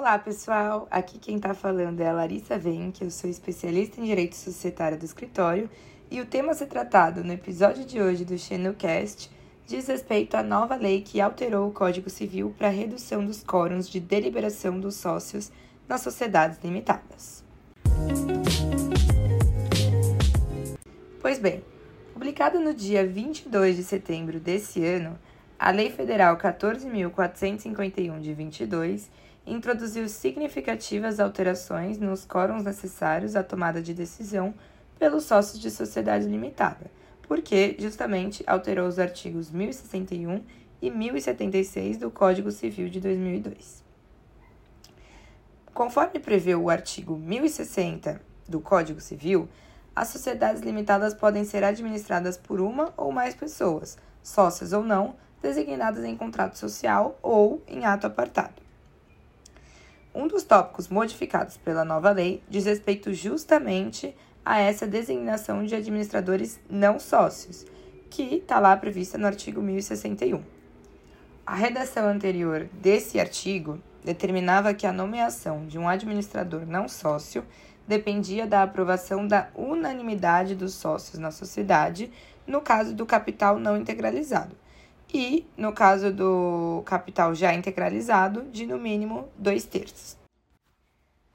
Olá, pessoal! Aqui quem está falando é a Larissa que eu sou especialista em Direito Societário do escritório, e o tema a ser tratado no episódio de hoje do Xenocast diz respeito à nova lei que alterou o Código Civil para a redução dos quórums de deliberação dos sócios nas sociedades limitadas. Pois bem, publicada no dia 22 de setembro desse ano, a Lei Federal 14.451 de 22 introduziu significativas alterações nos quórums necessários à tomada de decisão pelos sócios de sociedade limitada, porque justamente alterou os artigos 1061 e 1076 do Código Civil de 2002. Conforme prevê o artigo 1060 do Código Civil, as sociedades limitadas podem ser administradas por uma ou mais pessoas, sócias ou não, designadas em contrato social ou em ato apartado. Um dos tópicos modificados pela nova lei diz respeito justamente a essa designação de administradores não sócios, que está lá prevista no artigo 1061. A redação anterior desse artigo determinava que a nomeação de um administrador não sócio dependia da aprovação da unanimidade dos sócios na sociedade, no caso do capital não integralizado e, no caso do capital já integralizado, de no mínimo dois terços.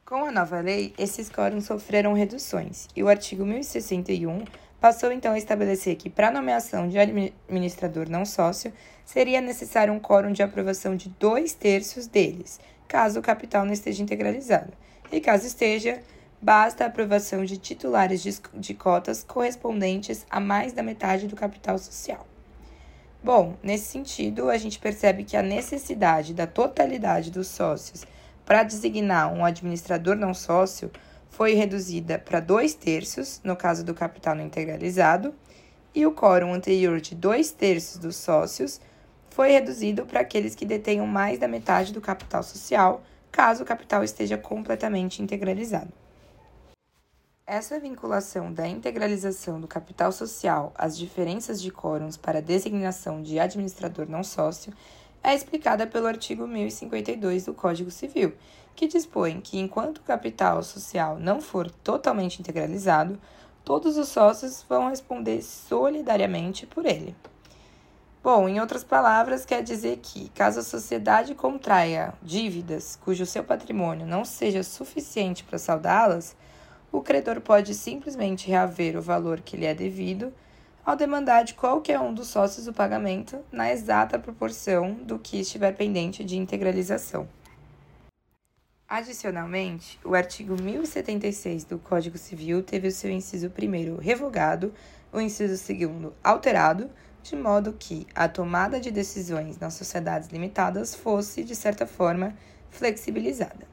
Com a nova lei, esses quórums sofreram reduções e o artigo 1061 passou então a estabelecer que, para nomeação de administrador não sócio, seria necessário um quórum de aprovação de dois terços deles, caso o capital não esteja integralizado, e caso esteja, basta a aprovação de titulares de, de cotas correspondentes a mais da metade do capital social. Bom, nesse sentido, a gente percebe que a necessidade da totalidade dos sócios para designar um administrador não sócio foi reduzida para dois terços, no caso do capital não integralizado, e o quórum anterior de dois terços dos sócios foi reduzido para aqueles que detenham mais da metade do capital social, caso o capital esteja completamente integralizado. Essa vinculação da integralização do capital social às diferenças de quórums para designação de administrador não sócio é explicada pelo artigo 1052 do Código Civil, que dispõe que enquanto o capital social não for totalmente integralizado, todos os sócios vão responder solidariamente por ele. Bom, em outras palavras, quer dizer que, caso a sociedade contraia dívidas cujo seu patrimônio não seja suficiente para saldá-las, o credor pode simplesmente reaver o valor que lhe é devido ao demandar de qualquer um dos sócios o pagamento na exata proporção do que estiver pendente de integralização. Adicionalmente, o artigo 1076 do Código Civil teve o seu inciso 1 revogado, o inciso 2 alterado, de modo que a tomada de decisões nas sociedades limitadas fosse, de certa forma, flexibilizada.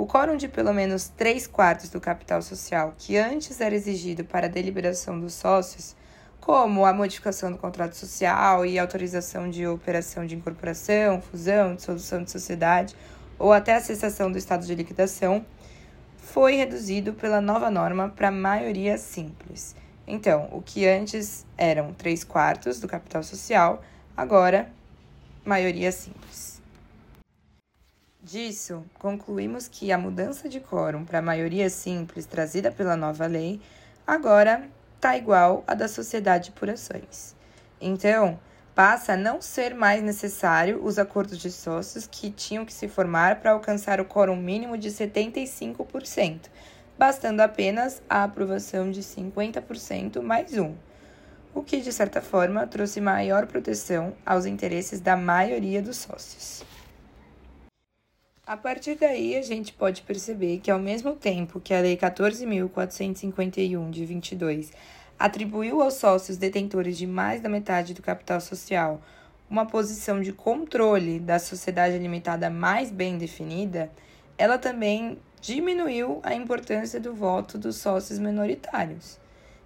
O quórum de pelo menos 3 quartos do capital social, que antes era exigido para a deliberação dos sócios, como a modificação do contrato social e autorização de operação de incorporação, fusão, dissolução de sociedade ou até a cessação do estado de liquidação, foi reduzido pela nova norma para maioria simples. Então, o que antes eram 3 quartos do capital social, agora maioria simples. Disso, concluímos que a mudança de quórum para a maioria simples trazida pela nova lei agora está igual à da sociedade por ações. Então, passa a não ser mais necessário os acordos de sócios que tinham que se formar para alcançar o quórum mínimo de 75%, bastando apenas a aprovação de 50% mais um, o que, de certa forma, trouxe maior proteção aos interesses da maioria dos sócios. A partir daí, a gente pode perceber que, ao mesmo tempo que a Lei 14.451 de 22 atribuiu aos sócios detentores de mais da metade do capital social uma posição de controle da sociedade limitada mais bem definida, ela também diminuiu a importância do voto dos sócios minoritários.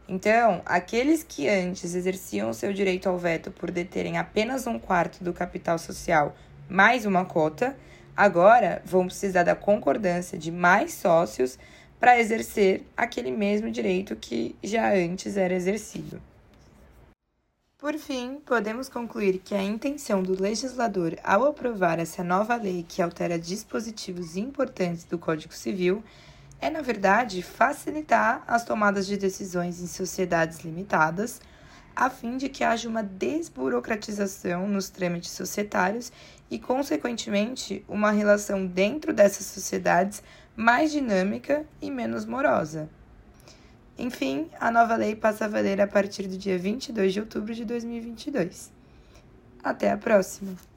Então, aqueles que antes exerciam seu direito ao veto por deterem apenas um quarto do capital social mais uma cota, Agora vão precisar da concordância de mais sócios para exercer aquele mesmo direito que já antes era exercido. Por fim, podemos concluir que a intenção do legislador ao aprovar essa nova lei que altera dispositivos importantes do Código Civil é, na verdade, facilitar as tomadas de decisões em sociedades limitadas, a fim de que haja uma desburocratização nos trâmites societários e, consequentemente, uma relação dentro dessas sociedades mais dinâmica e menos morosa. Enfim, a nova lei passa a valer a partir do dia 22 de outubro de 2022. Até a próxima!